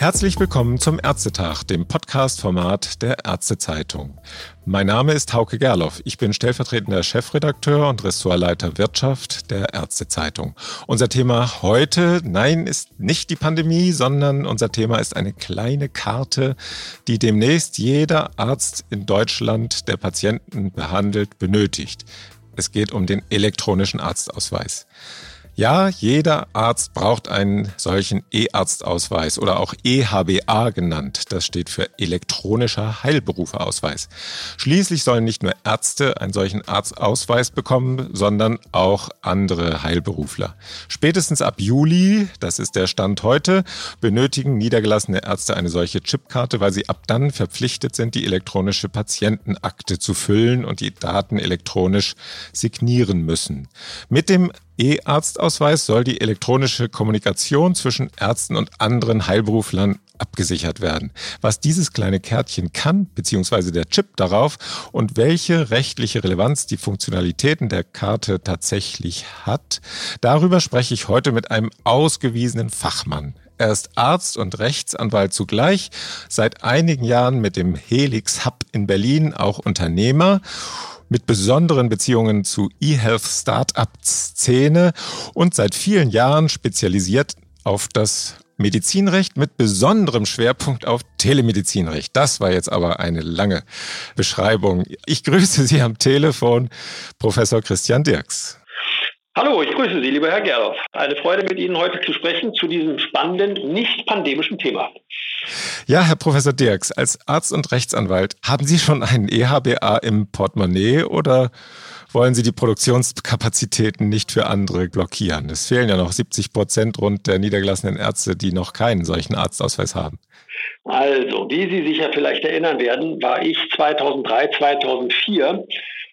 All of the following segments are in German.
Herzlich willkommen zum Ärztetag, dem Podcast-Format der Ärztezeitung. Mein Name ist Hauke Gerloff. Ich bin stellvertretender Chefredakteur und Ressortleiter Wirtschaft der Ärztezeitung. Unser Thema heute, nein, ist nicht die Pandemie, sondern unser Thema ist eine kleine Karte, die demnächst jeder Arzt in Deutschland, der Patienten behandelt, benötigt. Es geht um den elektronischen Arztausweis. Ja, jeder Arzt braucht einen solchen E-Arztausweis oder auch EHBA genannt. Das steht für elektronischer Heilberufeausweis. Schließlich sollen nicht nur Ärzte einen solchen Arztausweis bekommen, sondern auch andere Heilberufler. Spätestens ab Juli, das ist der Stand heute, benötigen niedergelassene Ärzte eine solche Chipkarte, weil sie ab dann verpflichtet sind, die elektronische Patientenakte zu füllen und die Daten elektronisch signieren müssen. Mit dem E-Arztausweis soll die elektronische Kommunikation zwischen Ärzten und anderen Heilberuflern abgesichert werden. Was dieses kleine Kärtchen kann, beziehungsweise der Chip darauf und welche rechtliche Relevanz die Funktionalitäten der Karte tatsächlich hat, darüber spreche ich heute mit einem ausgewiesenen Fachmann. Er ist Arzt und Rechtsanwalt zugleich, seit einigen Jahren mit dem Helix Hub in Berlin auch Unternehmer mit besonderen Beziehungen zu E-Health Startup-Szene und seit vielen Jahren spezialisiert auf das Medizinrecht mit besonderem Schwerpunkt auf Telemedizinrecht. Das war jetzt aber eine lange Beschreibung. Ich grüße Sie am Telefon, Professor Christian Dirks. Hallo, ich grüße Sie, lieber Herr Gerloff. Eine Freude, mit Ihnen heute zu sprechen zu diesem spannenden, nicht pandemischen Thema. Ja, Herr Professor Dirks, als Arzt und Rechtsanwalt, haben Sie schon einen EHBA im Portemonnaie oder wollen Sie die Produktionskapazitäten nicht für andere blockieren? Es fehlen ja noch 70 Prozent rund der niedergelassenen Ärzte, die noch keinen solchen Arztausweis haben. Also, wie Sie sich ja vielleicht erinnern werden, war ich 2003, 2004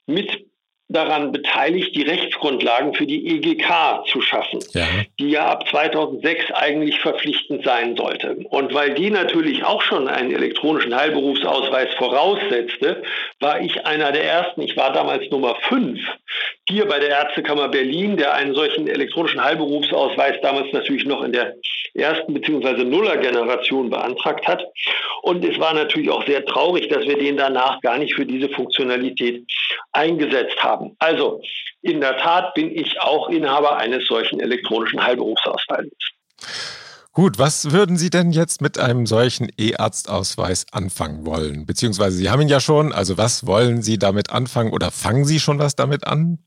mit daran beteiligt, die Rechtsgrundlagen für die EGK zu schaffen, ja. die ja ab 2006 eigentlich verpflichtend sein sollte. Und weil die natürlich auch schon einen elektronischen Heilberufsausweis voraussetzte, war ich einer der ersten, ich war damals Nummer fünf, hier bei der Ärztekammer Berlin, der einen solchen elektronischen Heilberufsausweis damals natürlich noch in der ersten bzw. Nuller-Generation beantragt hat. Und es war natürlich auch sehr traurig, dass wir den danach gar nicht für diese Funktionalität eingesetzt haben. Also in der Tat bin ich auch Inhaber eines solchen elektronischen Heilberufsausweises. Gut, was würden Sie denn jetzt mit einem solchen E-Arztausweis anfangen wollen? Beziehungsweise Sie haben ihn ja schon, also was wollen Sie damit anfangen oder fangen Sie schon was damit an?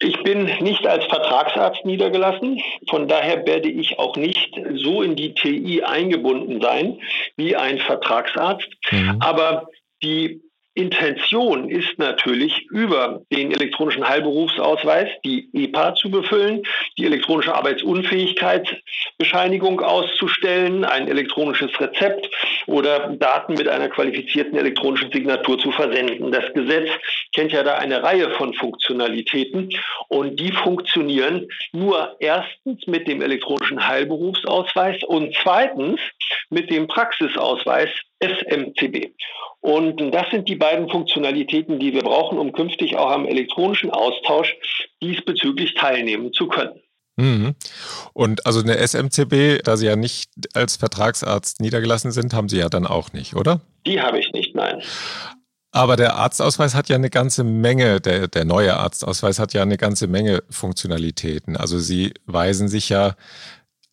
Ich bin nicht als Vertragsarzt niedergelassen. Von daher werde ich auch nicht so in die TI eingebunden sein wie ein Vertragsarzt. Mhm. Aber die Intention ist natürlich, über den elektronischen Heilberufsausweis die EPA zu befüllen, die elektronische Arbeitsunfähigkeitsbescheinigung auszustellen, ein elektronisches Rezept oder Daten mit einer qualifizierten elektronischen Signatur zu versenden. Das Gesetz kennt ja da eine Reihe von Funktionalitäten und die funktionieren nur erstens mit dem elektronischen Heilberufsausweis und zweitens mit dem Praxisausweis SMCB. Und das sind die beiden Funktionalitäten, die wir brauchen, um künftig auch am elektronischen Austausch diesbezüglich teilnehmen zu können. Mhm. Und also eine SMCB, da Sie ja nicht als Vertragsarzt niedergelassen sind, haben Sie ja dann auch nicht, oder? Die habe ich nicht, nein. Aber der Arztausweis hat ja eine ganze Menge, der, der neue Arztausweis hat ja eine ganze Menge Funktionalitäten. Also Sie weisen sich ja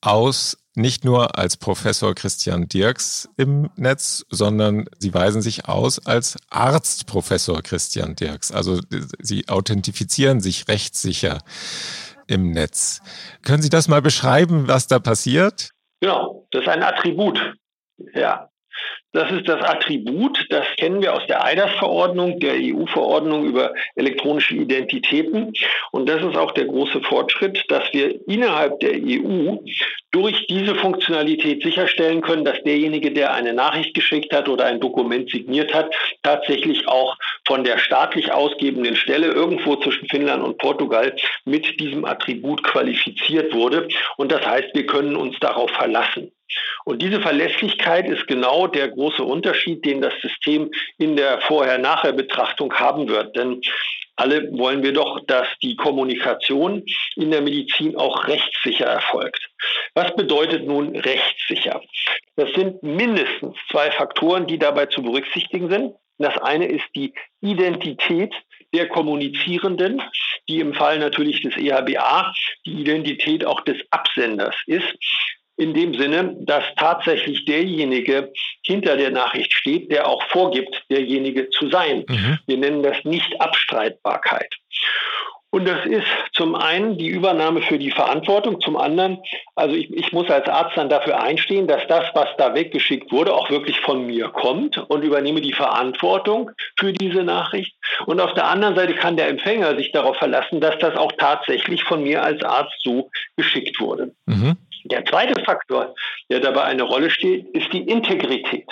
aus nicht nur als Professor Christian Dirks im Netz, sondern Sie weisen sich aus als Arztprofessor Christian Dirks. Also Sie authentifizieren sich rechtssicher im Netz. Können Sie das mal beschreiben, was da passiert? Genau, das ist ein Attribut. Ja, das ist das Attribut, das kennen wir aus der EIDAS-Verordnung, der EU-Verordnung über elektronische Identitäten. Und das ist auch der große Fortschritt, dass wir innerhalb der EU durch diese Funktionalität sicherstellen können, dass derjenige, der eine Nachricht geschickt hat oder ein Dokument signiert hat, tatsächlich auch von der staatlich ausgebenden Stelle irgendwo zwischen Finnland und Portugal mit diesem Attribut qualifiziert wurde. Und das heißt, wir können uns darauf verlassen. Und diese Verlässlichkeit ist genau der große Unterschied, den das System in der Vorher-Nachher-Betrachtung haben wird. Denn alle wollen wir doch, dass die Kommunikation in der Medizin auch rechtssicher erfolgt. Was bedeutet nun rechtssicher? Das sind mindestens zwei Faktoren, die dabei zu berücksichtigen sind. Das eine ist die Identität der Kommunizierenden, die im Fall natürlich des EHBA die Identität auch des Absenders ist. In dem Sinne, dass tatsächlich derjenige hinter der Nachricht steht, der auch vorgibt, derjenige zu sein. Mhm. Wir nennen das Nicht-Abstreitbarkeit. Und das ist zum einen die Übernahme für die Verantwortung, zum anderen, also ich, ich, muss als Arzt dann dafür einstehen, dass das, was da weggeschickt wurde, auch wirklich von mir kommt und übernehme die Verantwortung für diese Nachricht. Und auf der anderen Seite kann der Empfänger sich darauf verlassen, dass das auch tatsächlich von mir als Arzt so geschickt wurde. Mhm. Der zweite Faktor, der dabei eine Rolle steht, ist die Integrität.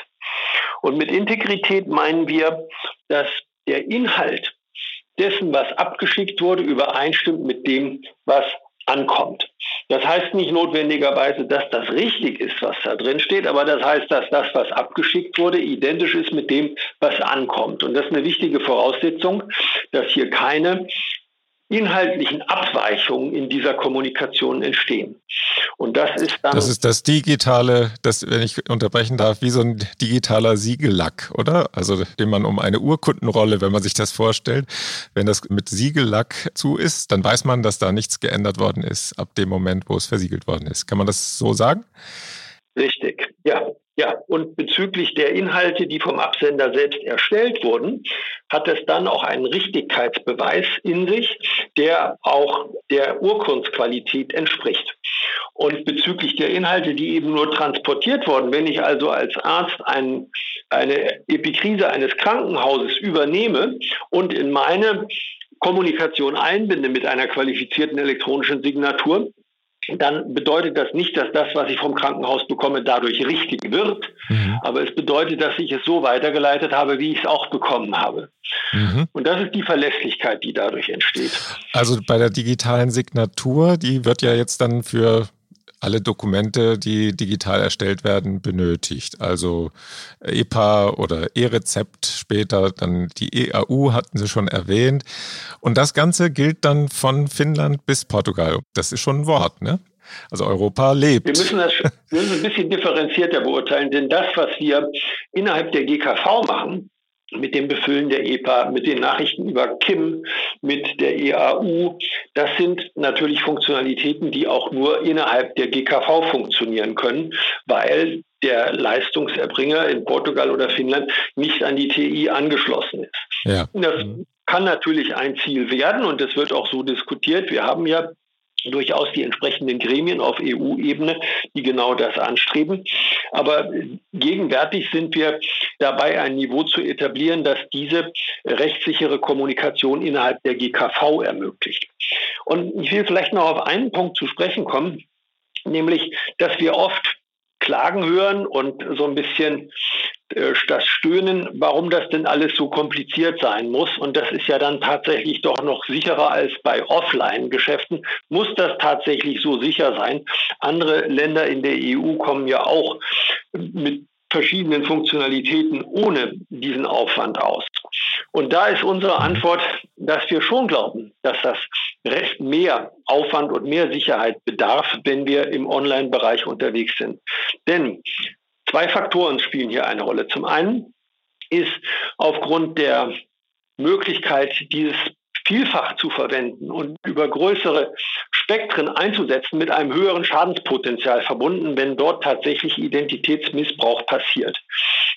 Und mit Integrität meinen wir, dass der Inhalt dessen, was abgeschickt wurde, übereinstimmt mit dem, was ankommt. Das heißt nicht notwendigerweise, dass das richtig ist, was da drin steht, aber das heißt, dass das, was abgeschickt wurde, identisch ist mit dem, was ankommt. Und das ist eine wichtige Voraussetzung, dass hier keine inhaltlichen Abweichungen in dieser Kommunikation entstehen. Und das ist dann. Das ist das digitale, das, wenn ich unterbrechen darf, wie so ein digitaler Siegellack, oder? Also, den man um eine Urkundenrolle, wenn man sich das vorstellt, wenn das mit Siegellack zu ist, dann weiß man, dass da nichts geändert worden ist ab dem Moment, wo es versiegelt worden ist. Kann man das so sagen? Richtig, ja. Ja, und bezüglich der Inhalte, die vom Absender selbst erstellt wurden, hat es dann auch einen Richtigkeitsbeweis in sich, der auch der Urkundsqualität entspricht. Und bezüglich der Inhalte, die eben nur transportiert wurden, wenn ich also als Arzt ein, eine Epikrise eines Krankenhauses übernehme und in meine Kommunikation einbinde mit einer qualifizierten elektronischen Signatur, dann bedeutet das nicht, dass das, was ich vom Krankenhaus bekomme, dadurch richtig wird. Mhm. Aber es bedeutet, dass ich es so weitergeleitet habe, wie ich es auch bekommen habe. Mhm. Und das ist die Verlässlichkeit, die dadurch entsteht. Also bei der digitalen Signatur, die wird ja jetzt dann für alle Dokumente, die digital erstellt werden, benötigt. Also EPA oder E-Rezept später, dann die EAU hatten Sie schon erwähnt. Und das Ganze gilt dann von Finnland bis Portugal. Das ist schon ein Wort, ne? Also Europa lebt. Wir müssen das wir müssen ein bisschen differenzierter beurteilen, denn das, was wir innerhalb der GKV machen, mit dem Befüllen der EPA, mit den Nachrichten über KIM, mit der EAU. Das sind natürlich Funktionalitäten, die auch nur innerhalb der GKV funktionieren können, weil der Leistungserbringer in Portugal oder Finnland nicht an die TI angeschlossen ist. Ja. Das kann natürlich ein Ziel werden und es wird auch so diskutiert. Wir haben ja durchaus die entsprechenden Gremien auf EU-Ebene, die genau das anstreben. Aber gegenwärtig sind wir dabei, ein Niveau zu etablieren, das diese rechtssichere Kommunikation innerhalb der GKV ermöglicht. Und ich will vielleicht noch auf einen Punkt zu sprechen kommen, nämlich, dass wir oft Klagen hören und so ein bisschen äh, das Stöhnen, warum das denn alles so kompliziert sein muss. Und das ist ja dann tatsächlich doch noch sicherer als bei Offline-Geschäften. Muss das tatsächlich so sicher sein? Andere Länder in der EU kommen ja auch mit verschiedenen Funktionalitäten ohne diesen Aufwand aus. Und da ist unsere Antwort, dass wir schon glauben, dass das recht mehr Aufwand und mehr Sicherheit bedarf, wenn wir im Online-Bereich unterwegs sind. Denn Zwei Faktoren spielen hier eine Rolle. Zum einen ist aufgrund der Möglichkeit, dieses vielfach zu verwenden und über größere Spektren einzusetzen, mit einem höheren Schadenspotenzial verbunden, wenn dort tatsächlich Identitätsmissbrauch passiert.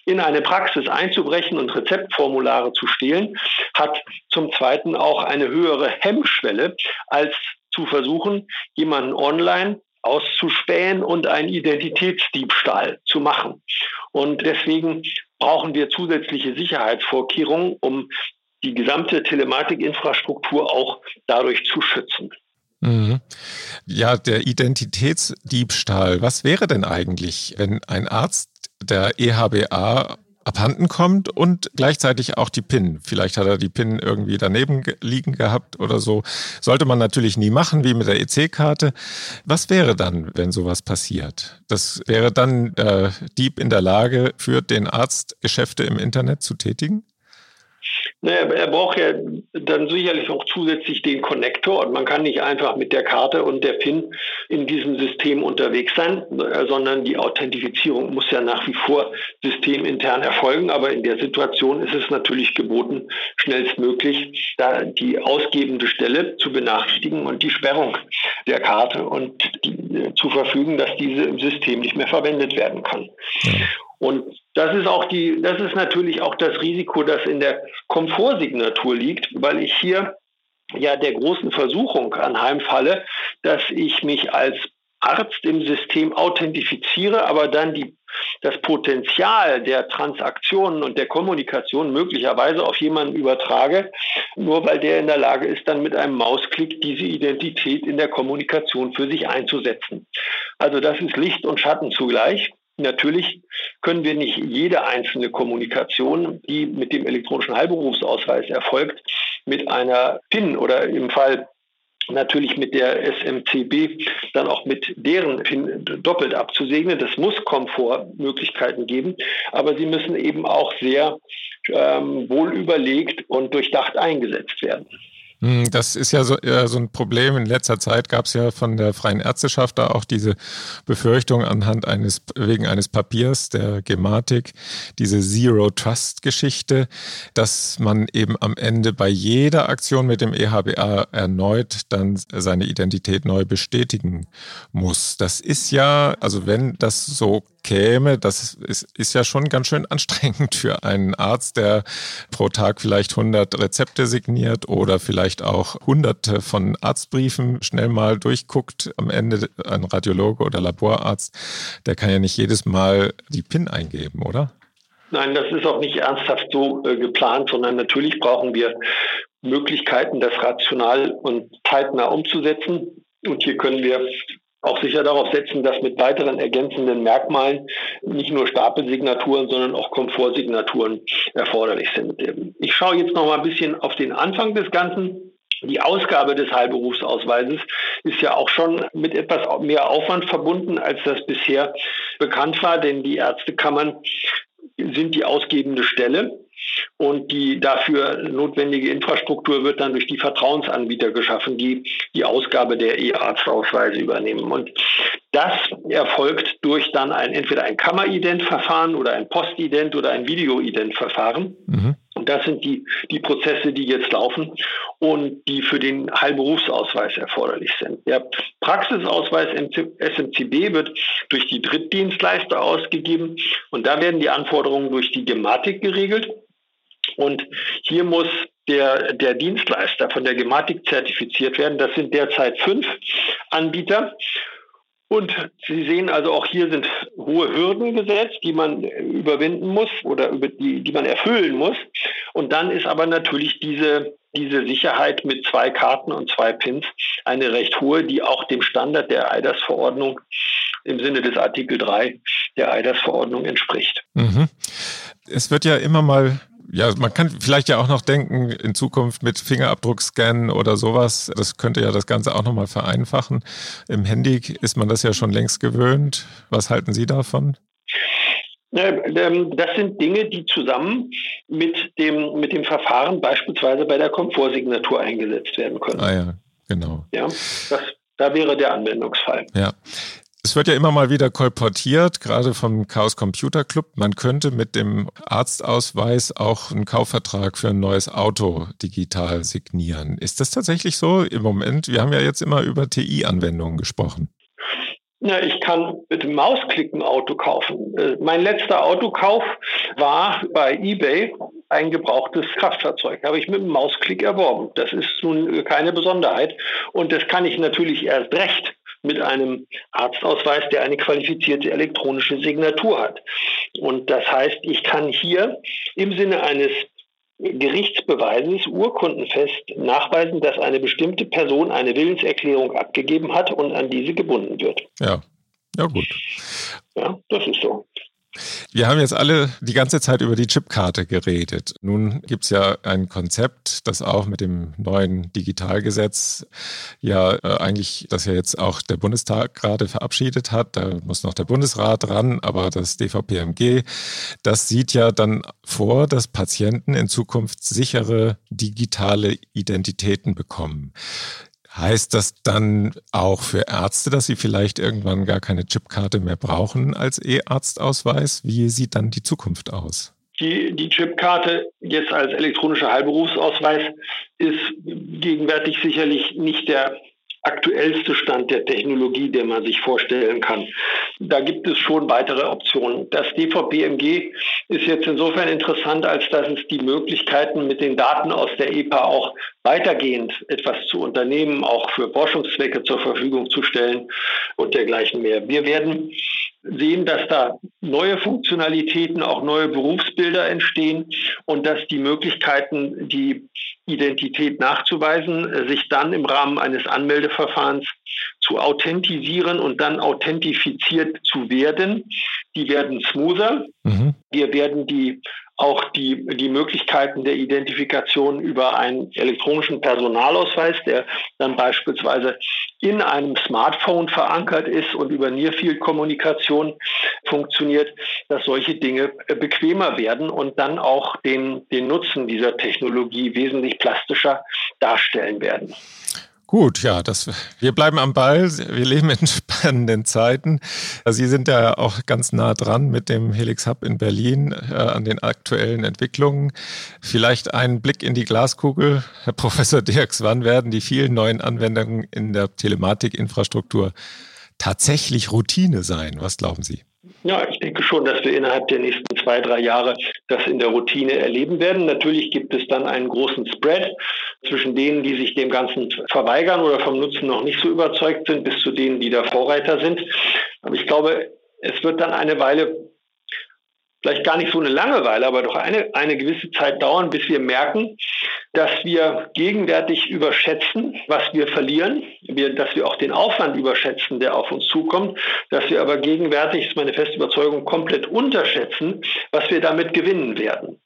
In eine Praxis einzubrechen und Rezeptformulare zu stehlen, hat zum Zweiten auch eine höhere Hemmschwelle, als zu versuchen, jemanden online auszuspähen und einen Identitätsdiebstahl zu machen. Und deswegen brauchen wir zusätzliche Sicherheitsvorkehrungen, um die gesamte Telematikinfrastruktur auch dadurch zu schützen. Mhm. Ja, der Identitätsdiebstahl. Was wäre denn eigentlich, wenn ein Arzt der EHBA abhanden kommt und gleichzeitig auch die PIN. Vielleicht hat er die PIN irgendwie daneben liegen gehabt oder so. Sollte man natürlich nie machen, wie mit der EC-Karte. Was wäre dann, wenn sowas passiert? Das wäre dann der Dieb in der Lage, für den Arzt Geschäfte im Internet zu tätigen? Naja, er braucht ja dann sicherlich auch zusätzlich den Konnektor und man kann nicht einfach mit der Karte und der PIN in diesem System unterwegs sein, äh, sondern die Authentifizierung muss ja nach wie vor systemintern erfolgen. Aber in der Situation ist es natürlich geboten, schnellstmöglich da die ausgebende Stelle zu benachrichtigen und die Sperrung der Karte und die, äh, zu verfügen, dass diese im System nicht mehr verwendet werden kann. Ja. Und das ist auch die, das ist natürlich auch das Risiko, das in der Komfortsignatur liegt, weil ich hier ja der großen Versuchung anheimfalle, dass ich mich als Arzt im System authentifiziere, aber dann die, das Potenzial der Transaktionen und der Kommunikation möglicherweise auf jemanden übertrage, nur weil der in der Lage ist, dann mit einem Mausklick diese Identität in der Kommunikation für sich einzusetzen. Also das ist Licht und Schatten zugleich. Natürlich können wir nicht jede einzelne Kommunikation, die mit dem elektronischen Heilberufsausweis erfolgt, mit einer PIN oder im Fall natürlich mit der SMCB dann auch mit deren PIN doppelt abzusegnen. Das muss Komfortmöglichkeiten geben, aber sie müssen eben auch sehr ähm, wohl überlegt und durchdacht eingesetzt werden. Hm, das ist ja so, äh, so ein Problem. In letzter Zeit gab es ja von der freien Ärzteschaft da auch diese Befürchtung anhand eines, wegen eines Papiers der Gematik, diese Zero Trust Geschichte, dass man eben am Ende bei jeder Aktion mit dem EHBA erneut dann seine Identität neu bestätigen muss. Das ist ja, also wenn das so käme, das ist, ist ja schon ganz schön anstrengend für einen Arzt, der pro Tag vielleicht 100 Rezepte signiert oder vielleicht auch hunderte von Arztbriefen schnell mal durchguckt. Am Ende ein Radiologe oder Laborarzt, der kann ja nicht jedes Mal die PIN eingeben, oder? Nein, das ist auch nicht ernsthaft so äh, geplant, sondern natürlich brauchen wir Möglichkeiten, das rational und zeitnah umzusetzen. Und hier können wir auch sicher darauf setzen, dass mit weiteren ergänzenden Merkmalen nicht nur Stapelsignaturen, sondern auch Komfortsignaturen erforderlich sind. Ich schaue jetzt noch mal ein bisschen auf den Anfang des Ganzen. Die Ausgabe des Heilberufsausweises ist ja auch schon mit etwas mehr Aufwand verbunden, als das bisher bekannt war, denn die Ärztekammern sind die ausgebende Stelle. Und die dafür notwendige Infrastruktur wird dann durch die Vertrauensanbieter geschaffen, die die Ausgabe der E-Arztausweise übernehmen. Und das erfolgt durch dann ein, entweder ein Kammerident-Verfahren oder ein Postident oder ein Videoident-Verfahren. Mhm. Und das sind die, die Prozesse, die jetzt laufen und die für den Heilberufsausweis erforderlich sind. Der Praxisausweis SMCB wird durch die Drittdienstleister ausgegeben und da werden die Anforderungen durch die Gematik geregelt. Und hier muss der, der Dienstleister von der Gematik zertifiziert werden. Das sind derzeit fünf Anbieter. Und Sie sehen also auch hier sind hohe Hürden gesetzt, die man überwinden muss oder über die, die man erfüllen muss. Und dann ist aber natürlich diese, diese Sicherheit mit zwei Karten und zwei Pins eine recht hohe, die auch dem Standard der EIDAS-Verordnung im Sinne des Artikel 3 der EIDAS-Verordnung entspricht. Mhm. Es wird ja immer mal ja, man kann vielleicht ja auch noch denken, in Zukunft mit Fingerabdruckscannen oder sowas. Das könnte ja das Ganze auch nochmal vereinfachen. Im Handy ist man das ja schon längst gewöhnt. Was halten Sie davon? Ähm, das sind Dinge, die zusammen mit dem, mit dem Verfahren beispielsweise bei der Komfortsignatur eingesetzt werden können. Ah ja, genau. Ja, das, da wäre der Anwendungsfall. Ja. Es wird ja immer mal wieder kolportiert, gerade vom Chaos Computer Club. Man könnte mit dem Arztausweis auch einen Kaufvertrag für ein neues Auto digital signieren. Ist das tatsächlich so im Moment? Wir haben ja jetzt immer über TI-Anwendungen gesprochen. Na, ich kann mit dem Mausklick ein Auto kaufen. Äh, mein letzter Autokauf war bei eBay ein gebrauchtes Kraftfahrzeug. Habe ich mit dem Mausklick erworben. Das ist nun keine Besonderheit. Und das kann ich natürlich erst recht mit einem Arztausweis, der eine qualifizierte elektronische Signatur hat. Und das heißt, ich kann hier im Sinne eines Gerichtsbeweises urkundenfest nachweisen, dass eine bestimmte Person eine Willenserklärung abgegeben hat und an diese gebunden wird. Ja, ja gut. Ja, das ist so. Wir haben jetzt alle die ganze Zeit über die Chipkarte geredet. Nun gibt es ja ein Konzept, das auch mit dem neuen Digitalgesetz ja äh, eigentlich, das ja jetzt auch der Bundestag gerade verabschiedet hat. Da muss noch der Bundesrat ran, aber das DVPMG, das sieht ja dann vor, dass Patienten in Zukunft sichere digitale Identitäten bekommen. Heißt das dann auch für Ärzte, dass sie vielleicht irgendwann gar keine Chipkarte mehr brauchen als E-Arztausweis? Wie sieht dann die Zukunft aus? Die, die Chipkarte jetzt als elektronischer Heilberufsausweis ist gegenwärtig sicherlich nicht der aktuellste Stand der Technologie, den man sich vorstellen kann. Da gibt es schon weitere Optionen. Das DVPMG ist jetzt insofern interessant, als dass es die Möglichkeiten mit den Daten aus der EPA auch weitergehend etwas zu unternehmen, auch für Forschungszwecke zur Verfügung zu stellen und dergleichen mehr. Wir werden sehen, dass da neue Funktionalitäten, auch neue Berufsbilder entstehen und dass die Möglichkeiten, die Identität nachzuweisen, äh, sich dann im Rahmen eines Anmeldeverfahrens zu authentisieren und dann authentifiziert zu werden. Die werden smoother. Mhm. Wir werden die auch die, die Möglichkeiten der Identifikation über einen elektronischen Personalausweis, der dann beispielsweise in einem Smartphone verankert ist und über Nearfield-Kommunikation funktioniert, dass solche Dinge bequemer werden und dann auch den, den Nutzen dieser Technologie wesentlich plastischer darstellen werden. Gut, ja, das, wir bleiben am Ball. Wir leben in spannenden Zeiten. Sie sind ja auch ganz nah dran mit dem Helix Hub in Berlin äh, an den aktuellen Entwicklungen. Vielleicht ein Blick in die Glaskugel. Herr Professor Dirks, wann werden die vielen neuen Anwendungen in der Telematikinfrastruktur tatsächlich Routine sein? Was glauben Sie? Ja, ich denke schon, dass wir innerhalb der nächsten zwei, drei Jahre das in der Routine erleben werden. Natürlich gibt es dann einen großen Spread zwischen denen, die sich dem Ganzen verweigern oder vom Nutzen noch nicht so überzeugt sind, bis zu denen, die da Vorreiter sind. Aber ich glaube, es wird dann eine Weile vielleicht gar nicht so eine Langeweile, aber doch eine, eine gewisse Zeit dauern, bis wir merken, dass wir gegenwärtig überschätzen, was wir verlieren, wir, dass wir auch den Aufwand überschätzen, der auf uns zukommt, dass wir aber gegenwärtig, ist meine feste Überzeugung, komplett unterschätzen, was wir damit gewinnen werden.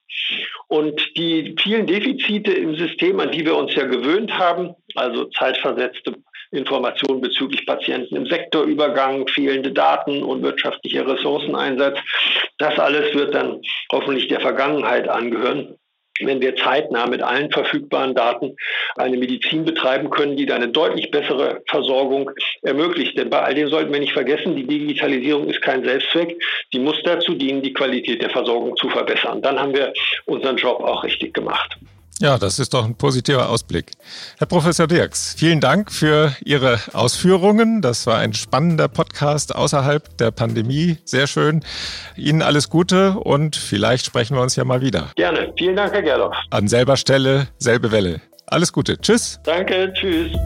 Und die vielen Defizite im System, an die wir uns ja gewöhnt haben, also zeitversetzte Informationen bezüglich Patienten im Sektorübergang, fehlende Daten und wirtschaftlicher Ressourceneinsatz. Das alles wird dann hoffentlich der Vergangenheit angehören wenn wir zeitnah mit allen verfügbaren Daten eine Medizin betreiben können, die eine deutlich bessere Versorgung ermöglicht. Denn bei all dem sollten wir nicht vergessen, die Digitalisierung ist kein Selbstzweck. Die muss dazu dienen, die Qualität der Versorgung zu verbessern. Dann haben wir unseren Job auch richtig gemacht. Ja, das ist doch ein positiver Ausblick. Herr Professor Dirks, vielen Dank für Ihre Ausführungen. Das war ein spannender Podcast außerhalb der Pandemie. Sehr schön. Ihnen alles Gute und vielleicht sprechen wir uns ja mal wieder. Gerne. Vielen Dank, Herr Gerloff. An selber Stelle, selbe Welle. Alles Gute. Tschüss. Danke. Tschüss.